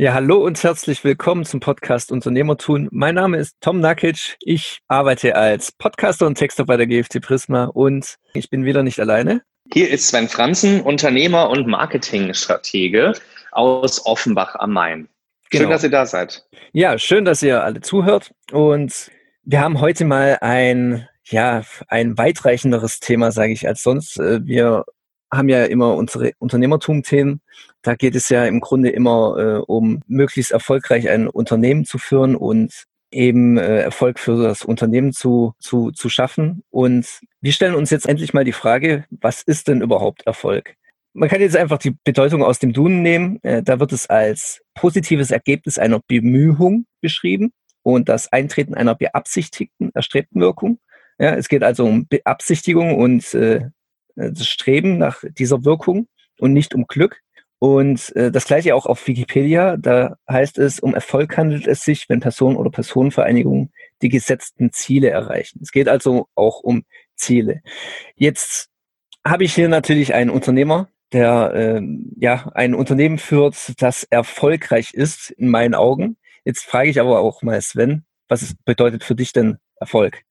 Ja, hallo und herzlich willkommen zum Podcast Unternehmertun. Mein Name ist Tom Nakic. Ich arbeite als Podcaster und Texter bei der GFT Prisma und ich bin wieder nicht alleine. Hier ist Sven Franzen, Unternehmer und Marketingstratege aus Offenbach am Main. Schön, genau. dass ihr da seid. Ja, schön, dass ihr alle zuhört. Und wir haben heute mal ein, ja, ein weitreichenderes Thema, sage ich, als sonst. Äh, wir haben ja immer unsere Unternehmertum-Themen. Da geht es ja im Grunde immer äh, um möglichst erfolgreich ein Unternehmen zu führen und eben äh, Erfolg für das Unternehmen zu, zu, zu schaffen. Und wir stellen uns jetzt endlich mal die Frage, was ist denn überhaupt Erfolg? Man kann jetzt einfach die Bedeutung aus dem Duden nehmen. Äh, da wird es als positives Ergebnis einer Bemühung beschrieben und das Eintreten einer beabsichtigten, erstrebten Wirkung. Ja, es geht also um Beabsichtigung und äh, das Streben nach dieser Wirkung und nicht um Glück. Und äh, das gleiche auch auf Wikipedia. Da heißt es, um Erfolg handelt es sich, wenn Personen oder Personenvereinigungen die gesetzten Ziele erreichen. Es geht also auch um Ziele. Jetzt habe ich hier natürlich einen Unternehmer, der äh, ja ein Unternehmen führt, das erfolgreich ist in meinen Augen. Jetzt frage ich aber auch mal Sven, was bedeutet für dich denn Erfolg?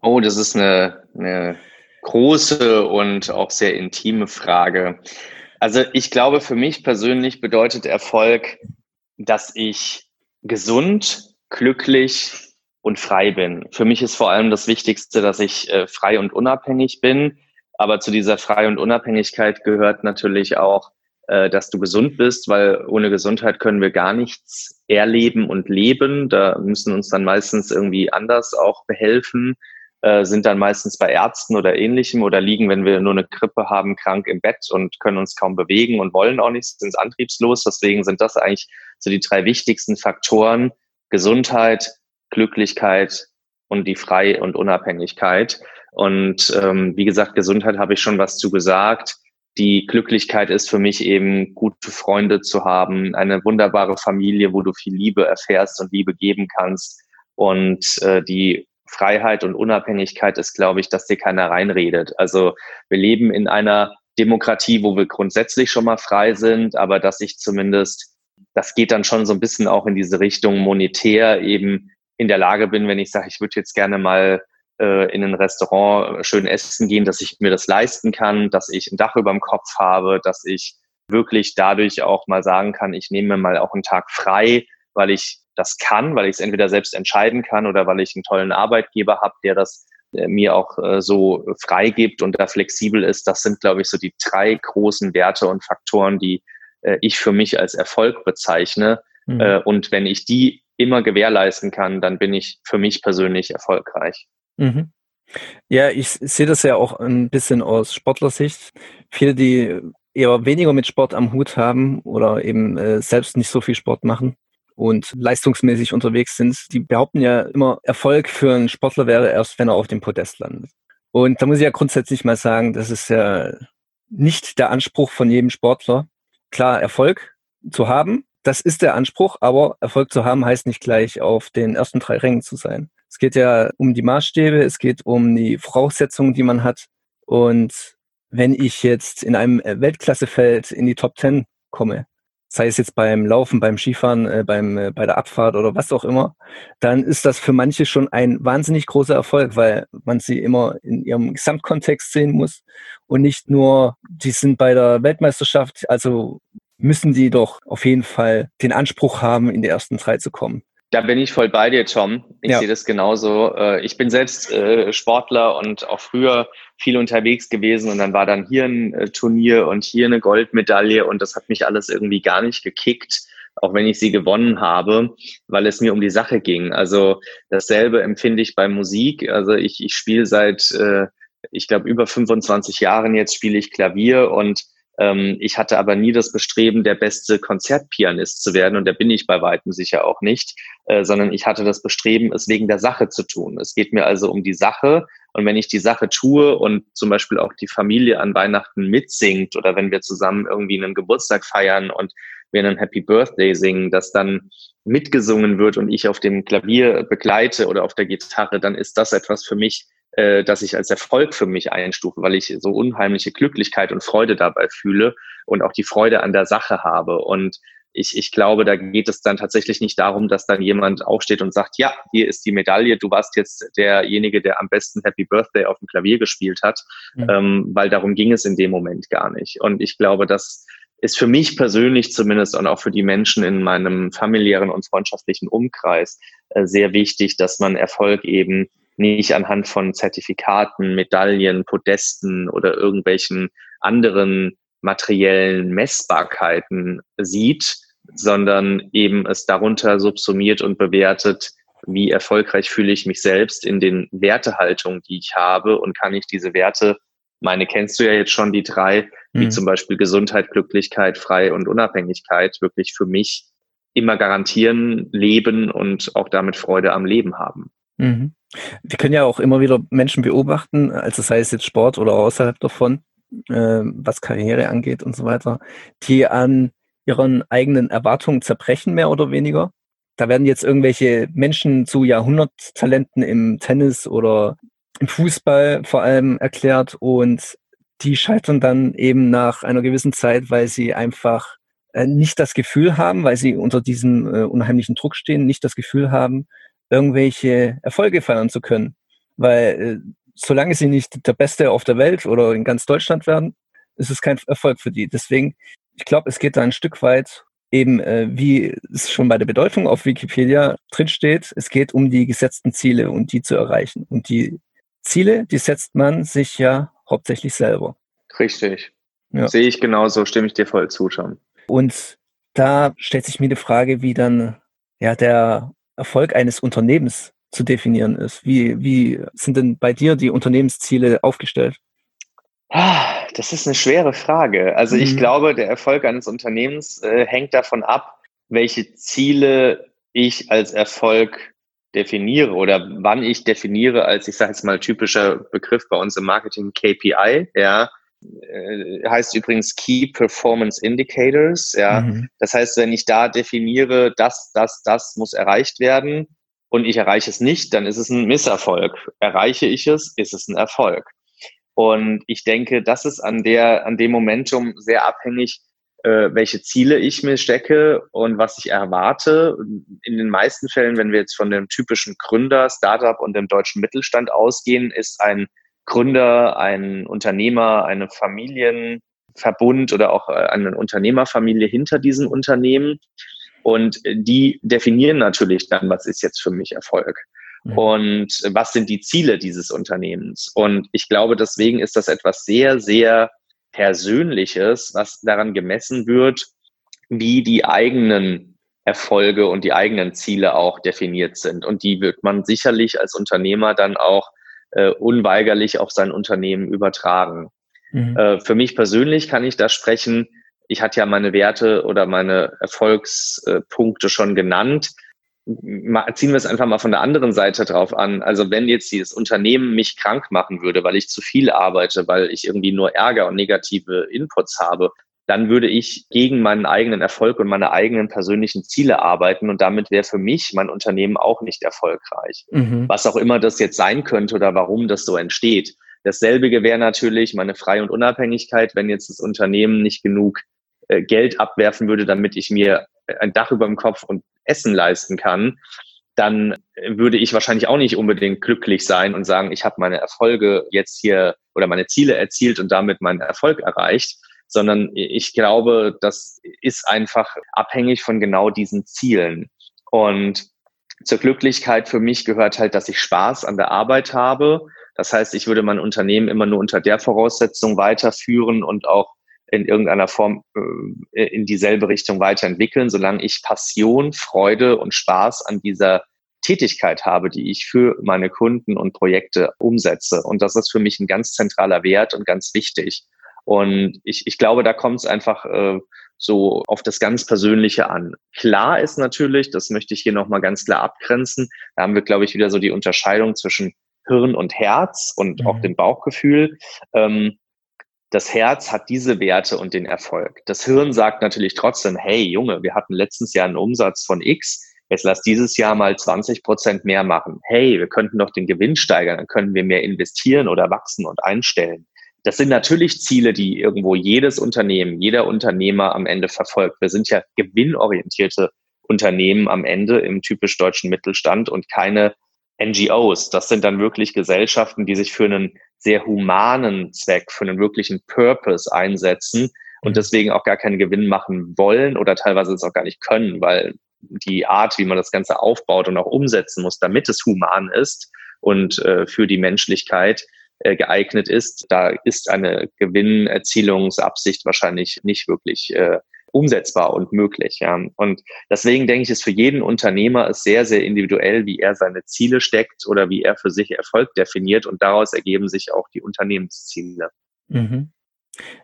Oh, das ist eine, eine große und auch sehr intime Frage. Also ich glaube, für mich persönlich bedeutet Erfolg, dass ich gesund, glücklich und frei bin. Für mich ist vor allem das Wichtigste, dass ich äh, frei und unabhängig bin. Aber zu dieser Frei- und Unabhängigkeit gehört natürlich auch, äh, dass du gesund bist, weil ohne Gesundheit können wir gar nichts erleben und leben. Da müssen uns dann meistens irgendwie anders auch behelfen. Äh, sind dann meistens bei Ärzten oder ähnlichem oder liegen, wenn wir nur eine Grippe haben, krank im Bett und können uns kaum bewegen und wollen auch nicht, sind antriebslos. Deswegen sind das eigentlich so die drei wichtigsten Faktoren. Gesundheit, Glücklichkeit und die Frei- und Unabhängigkeit. Und ähm, wie gesagt, Gesundheit habe ich schon was zu gesagt. Die Glücklichkeit ist für mich eben, gute Freunde zu haben, eine wunderbare Familie, wo du viel Liebe erfährst und Liebe geben kannst. Und äh, die Freiheit und Unabhängigkeit ist, glaube ich, dass dir keiner reinredet. Also wir leben in einer Demokratie, wo wir grundsätzlich schon mal frei sind, aber dass ich zumindest, das geht dann schon so ein bisschen auch in diese Richtung monetär eben in der Lage bin, wenn ich sage, ich würde jetzt gerne mal äh, in ein Restaurant schön essen gehen, dass ich mir das leisten kann, dass ich ein Dach über dem Kopf habe, dass ich wirklich dadurch auch mal sagen kann, ich nehme mal auch einen Tag frei, weil ich das kann, weil ich es entweder selbst entscheiden kann oder weil ich einen tollen Arbeitgeber habe, der das äh, mir auch äh, so freigibt und da flexibel ist. Das sind, glaube ich, so die drei großen Werte und Faktoren, die äh, ich für mich als Erfolg bezeichne. Mhm. Und wenn ich die immer gewährleisten kann, dann bin ich für mich persönlich erfolgreich. Mhm. Ja, ich sehe das ja auch ein bisschen aus Sportlersicht. Viele, die eher weniger mit Sport am Hut haben oder eben äh, selbst nicht so viel Sport machen, und leistungsmäßig unterwegs sind, die behaupten ja immer, Erfolg für einen Sportler wäre erst, wenn er auf dem Podest landet. Und da muss ich ja grundsätzlich mal sagen, das ist ja nicht der Anspruch von jedem Sportler. Klar, Erfolg zu haben, das ist der Anspruch, aber Erfolg zu haben heißt nicht gleich auf den ersten drei Rängen zu sein. Es geht ja um die Maßstäbe, es geht um die Voraussetzungen, die man hat. Und wenn ich jetzt in einem Weltklassefeld in die Top Ten komme, sei es jetzt beim Laufen, beim Skifahren, äh, beim, äh, bei der Abfahrt oder was auch immer, dann ist das für manche schon ein wahnsinnig großer Erfolg, weil man sie immer in ihrem Gesamtkontext sehen muss und nicht nur, die sind bei der Weltmeisterschaft, also müssen die doch auf jeden Fall den Anspruch haben, in die ersten drei zu kommen. Da bin ich voll bei dir, Tom. Ich ja. sehe das genauso. Äh, ich bin selbst äh, Sportler und auch früher viel unterwegs gewesen und dann war dann hier ein äh, Turnier und hier eine Goldmedaille und das hat mich alles irgendwie gar nicht gekickt, auch wenn ich sie gewonnen habe, weil es mir um die Sache ging. Also dasselbe empfinde ich bei Musik. Also ich, ich spiele seit, ich glaube, über 25 Jahren jetzt spiele ich Klavier und ich hatte aber nie das Bestreben, der beste Konzertpianist zu werden und der bin ich bei weitem sicher auch nicht, äh, sondern ich hatte das Bestreben, es wegen der Sache zu tun. Es geht mir also um die Sache und wenn ich die Sache tue und zum Beispiel auch die Familie an Weihnachten mitsingt oder wenn wir zusammen irgendwie einen Geburtstag feiern und wir einen Happy Birthday singen, dass dann mitgesungen wird und ich auf dem Klavier begleite oder auf der Gitarre, dann ist das etwas für mich, äh, dass ich als Erfolg für mich einstufe, weil ich so unheimliche Glücklichkeit und Freude dabei fühle und auch die Freude an der Sache habe. Und ich, ich glaube, da geht es dann tatsächlich nicht darum, dass dann jemand aufsteht und sagt, ja, hier ist die Medaille, du warst jetzt derjenige, der am besten Happy Birthday auf dem Klavier gespielt hat, mhm. ähm, weil darum ging es in dem Moment gar nicht. Und ich glaube, das ist für mich persönlich zumindest und auch für die Menschen in meinem familiären und freundschaftlichen Umkreis äh, sehr wichtig, dass man Erfolg eben nicht anhand von Zertifikaten, Medaillen, Podesten oder irgendwelchen anderen materiellen Messbarkeiten sieht, sondern eben es darunter subsumiert und bewertet, wie erfolgreich fühle ich mich selbst in den Wertehaltungen, die ich habe und kann ich diese Werte, meine kennst du ja jetzt schon die drei, wie mhm. zum Beispiel Gesundheit, Glücklichkeit, Frei und Unabhängigkeit, wirklich für mich immer garantieren, leben und auch damit Freude am Leben haben. Mhm. Wir können ja auch immer wieder Menschen beobachten, also sei es jetzt Sport oder außerhalb davon, äh, was Karriere angeht und so weiter, die an ihren eigenen Erwartungen zerbrechen, mehr oder weniger. Da werden jetzt irgendwelche Menschen zu Jahrhunderttalenten im Tennis oder im Fußball vor allem erklärt und die scheitern dann eben nach einer gewissen Zeit, weil sie einfach äh, nicht das Gefühl haben, weil sie unter diesem äh, unheimlichen Druck stehen, nicht das Gefühl haben, irgendwelche Erfolge feiern zu können. Weil äh, solange sie nicht der Beste auf der Welt oder in ganz Deutschland werden, ist es kein Erfolg für die. Deswegen, ich glaube, es geht da ein Stück weit eben, äh, wie es schon bei der Bedeutung auf Wikipedia drinsteht, es geht um die gesetzten Ziele und die zu erreichen. Und die Ziele, die setzt man sich ja hauptsächlich selber. Richtig. Ja. Sehe ich genauso, stimme ich dir voll zu, schon. Und da stellt sich mir die Frage, wie dann ja der Erfolg eines Unternehmens zu definieren ist. Wie, wie sind denn bei dir die Unternehmensziele aufgestellt? Ah, das ist eine schwere Frage. Also mhm. ich glaube, der Erfolg eines Unternehmens äh, hängt davon ab, welche Ziele ich als Erfolg definiere oder wann ich definiere als, ich sage jetzt mal, typischer Begriff bei uns im Marketing KPI, ja, heißt übrigens Key Performance Indicators, ja. Mhm. Das heißt, wenn ich da definiere, das, das, das muss erreicht werden, und ich erreiche es nicht, dann ist es ein Misserfolg. Erreiche ich es, ist es ein Erfolg. Und ich denke, das ist an der, an dem Momentum sehr abhängig, äh, welche Ziele ich mir stecke und was ich erwarte. In den meisten Fällen, wenn wir jetzt von dem typischen Gründer, Startup und dem deutschen Mittelstand ausgehen, ist ein Gründer, ein Unternehmer, eine Familienverbund oder auch äh, eine Unternehmerfamilie hinter diesem Unternehmen. Und die definieren natürlich dann, was ist jetzt für mich Erfolg. Mhm. Und was sind die Ziele dieses Unternehmens? Und ich glaube, deswegen ist das etwas sehr, sehr Persönliches, was daran gemessen wird, wie die eigenen Erfolge und die eigenen Ziele auch definiert sind. Und die wird man sicherlich als Unternehmer dann auch äh, unweigerlich auf sein Unternehmen übertragen. Mhm. Äh, für mich persönlich kann ich da sprechen, ich hatte ja meine Werte oder meine Erfolgspunkte schon genannt. Ziehen wir es einfach mal von der anderen Seite drauf an. Also wenn jetzt dieses Unternehmen mich krank machen würde, weil ich zu viel arbeite, weil ich irgendwie nur Ärger und negative Inputs habe, dann würde ich gegen meinen eigenen Erfolg und meine eigenen persönlichen Ziele arbeiten und damit wäre für mich mein Unternehmen auch nicht erfolgreich. Mhm. Was auch immer das jetzt sein könnte oder warum das so entsteht. Dasselbe wäre natürlich meine Freie und Unabhängigkeit, wenn jetzt das Unternehmen nicht genug äh, Geld abwerfen würde, damit ich mir ein Dach über dem Kopf und Essen leisten kann, dann würde ich wahrscheinlich auch nicht unbedingt glücklich sein und sagen, ich habe meine Erfolge jetzt hier oder meine Ziele erzielt und damit meinen Erfolg erreicht, sondern ich glaube, das ist einfach abhängig von genau diesen Zielen. Und zur Glücklichkeit für mich gehört halt, dass ich Spaß an der Arbeit habe. Das heißt, ich würde mein Unternehmen immer nur unter der Voraussetzung weiterführen und auch in irgendeiner Form äh, in dieselbe Richtung weiterentwickeln, solange ich Passion, Freude und Spaß an dieser Tätigkeit habe, die ich für meine Kunden und Projekte umsetze. Und das ist für mich ein ganz zentraler Wert und ganz wichtig. Und ich, ich glaube, da kommt es einfach äh, so auf das ganz Persönliche an. Klar ist natürlich, das möchte ich hier nochmal ganz klar abgrenzen, da haben wir, glaube ich, wieder so die Unterscheidung zwischen Hirn und Herz und mhm. auch dem Bauchgefühl. Ähm, das Herz hat diese Werte und den Erfolg. Das Hirn sagt natürlich trotzdem, hey Junge, wir hatten letztes Jahr einen Umsatz von X, jetzt lass dieses Jahr mal 20 Prozent mehr machen. Hey, wir könnten doch den Gewinn steigern, dann können wir mehr investieren oder wachsen und einstellen. Das sind natürlich Ziele, die irgendwo jedes Unternehmen, jeder Unternehmer am Ende verfolgt. Wir sind ja gewinnorientierte Unternehmen am Ende im typisch deutschen Mittelstand und keine NGOs. Das sind dann wirklich Gesellschaften, die sich für einen sehr humanen Zweck, für einen wirklichen Purpose einsetzen und mhm. deswegen auch gar keinen Gewinn machen wollen oder teilweise es auch gar nicht können, weil die Art, wie man das Ganze aufbaut und auch umsetzen muss, damit es human ist und äh, für die Menschlichkeit geeignet ist, da ist eine Gewinnerzielungsabsicht wahrscheinlich nicht wirklich äh, umsetzbar und möglich. Ja. Und deswegen denke ich, ist für jeden Unternehmer es sehr, sehr individuell, wie er seine Ziele steckt oder wie er für sich Erfolg definiert. Und daraus ergeben sich auch die Unternehmensziele. Mhm.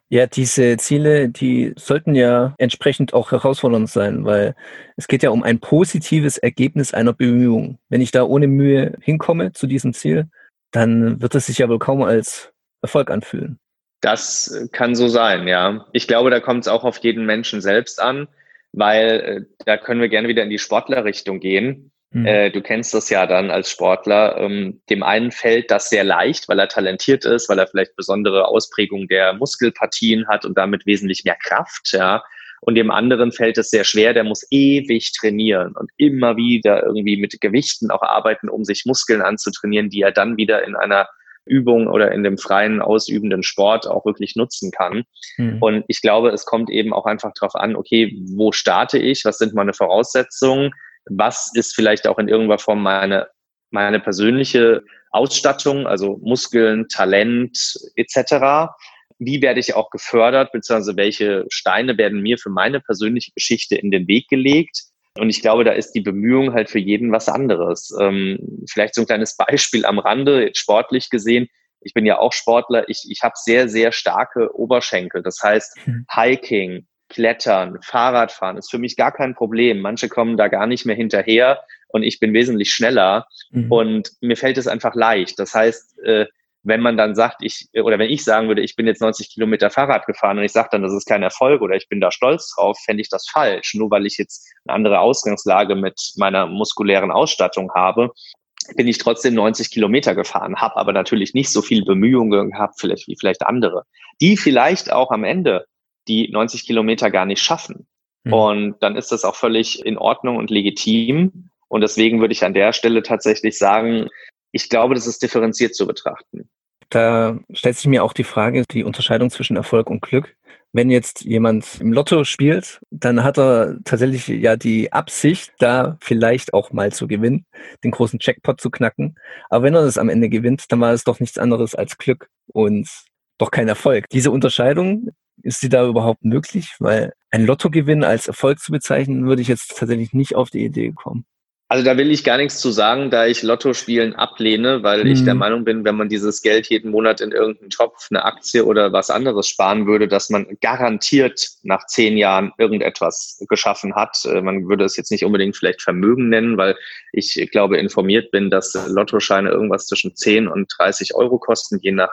Ja, diese Ziele, die sollten ja entsprechend auch herausfordernd sein, weil es geht ja um ein positives Ergebnis einer Bemühung. Wenn ich da ohne Mühe hinkomme zu diesem Ziel, dann wird es sich ja wohl kaum als Erfolg anfühlen. Das kann so sein, ja. Ich glaube, da kommt es auch auf jeden Menschen selbst an, weil äh, da können wir gerne wieder in die Sportlerrichtung gehen. Mhm. Äh, du kennst das ja dann als Sportler. Ähm, dem einen fällt das sehr leicht, weil er talentiert ist, weil er vielleicht besondere Ausprägungen der Muskelpartien hat und damit wesentlich mehr Kraft, ja. Und dem anderen fällt es sehr schwer, der muss ewig trainieren und immer wieder irgendwie mit Gewichten auch arbeiten, um sich Muskeln anzutrainieren, die er dann wieder in einer Übung oder in dem freien ausübenden Sport auch wirklich nutzen kann. Mhm. Und ich glaube, es kommt eben auch einfach darauf an, okay, wo starte ich? Was sind meine Voraussetzungen? Was ist vielleicht auch in irgendeiner Form meine, meine persönliche Ausstattung, also Muskeln, Talent etc.? Wie werde ich auch gefördert, beziehungsweise welche Steine werden mir für meine persönliche Geschichte in den Weg gelegt? Und ich glaube, da ist die Bemühung halt für jeden was anderes. Ähm, vielleicht so ein kleines Beispiel am Rande, sportlich gesehen. Ich bin ja auch Sportler. Ich, ich habe sehr, sehr starke Oberschenkel. Das heißt, mhm. Hiking, Klettern, Fahrradfahren ist für mich gar kein Problem. Manche kommen da gar nicht mehr hinterher und ich bin wesentlich schneller mhm. und mir fällt es einfach leicht. Das heißt, äh, wenn man dann sagt, ich, oder wenn ich sagen würde, ich bin jetzt 90 Kilometer Fahrrad gefahren und ich sage dann, das ist kein Erfolg oder ich bin da stolz drauf, fände ich das falsch. Nur weil ich jetzt eine andere Ausgangslage mit meiner muskulären Ausstattung habe, bin ich trotzdem 90 Kilometer gefahren, habe aber natürlich nicht so viel Bemühungen gehabt, vielleicht wie vielleicht andere, die vielleicht auch am Ende die 90 Kilometer gar nicht schaffen. Mhm. Und dann ist das auch völlig in Ordnung und legitim. Und deswegen würde ich an der Stelle tatsächlich sagen, ich glaube, das ist differenziert zu betrachten. Da stellt sich mir auch die Frage, die Unterscheidung zwischen Erfolg und Glück. Wenn jetzt jemand im Lotto spielt, dann hat er tatsächlich ja die Absicht, da vielleicht auch mal zu gewinnen, den großen Jackpot zu knacken. Aber wenn er das am Ende gewinnt, dann war es doch nichts anderes als Glück und doch kein Erfolg. Diese Unterscheidung, ist sie da überhaupt möglich? Weil ein Lottogewinn als Erfolg zu bezeichnen, würde ich jetzt tatsächlich nicht auf die Idee kommen. Also da will ich gar nichts zu sagen, da ich Lottospielen ablehne, weil mhm. ich der mhm. Meinung bin, wenn man dieses Geld jeden Monat in irgendeinen Topf, eine Aktie oder was anderes sparen würde, dass man garantiert nach zehn Jahren irgendetwas geschaffen hat. Äh, man würde es jetzt nicht unbedingt vielleicht Vermögen nennen, weil ich glaube informiert bin, dass Lottoscheine irgendwas zwischen 10 und 30 Euro kosten, je nach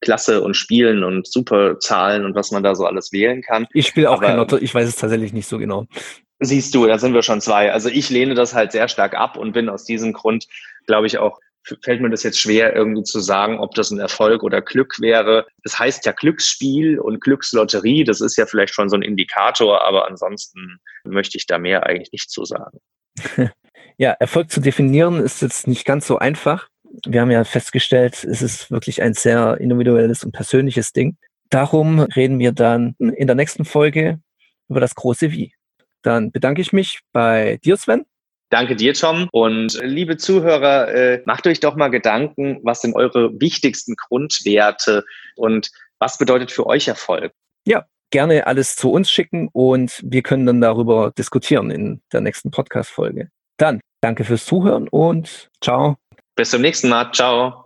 Klasse und Spielen und Superzahlen und was man da so alles wählen kann. Ich spiele auch Aber, kein Lotto, ich weiß es tatsächlich nicht so genau. Siehst du, da sind wir schon zwei. Also ich lehne das halt sehr stark ab und bin aus diesem Grund, glaube ich, auch fällt mir das jetzt schwer, irgendwie zu sagen, ob das ein Erfolg oder Glück wäre. Es heißt ja Glücksspiel und Glückslotterie. Das ist ja vielleicht schon so ein Indikator, aber ansonsten möchte ich da mehr eigentlich nicht zu sagen. Ja, Erfolg zu definieren ist jetzt nicht ganz so einfach. Wir haben ja festgestellt, es ist wirklich ein sehr individuelles und persönliches Ding. Darum reden wir dann in der nächsten Folge über das große Wie. Dann bedanke ich mich bei dir, Sven. Danke dir, Tom. Und äh, liebe Zuhörer, äh, macht euch doch mal Gedanken, was sind eure wichtigsten Grundwerte und was bedeutet für euch Erfolg? Ja, gerne alles zu uns schicken und wir können dann darüber diskutieren in der nächsten Podcast-Folge. Dann danke fürs Zuhören und ciao. Bis zum nächsten Mal. Ciao.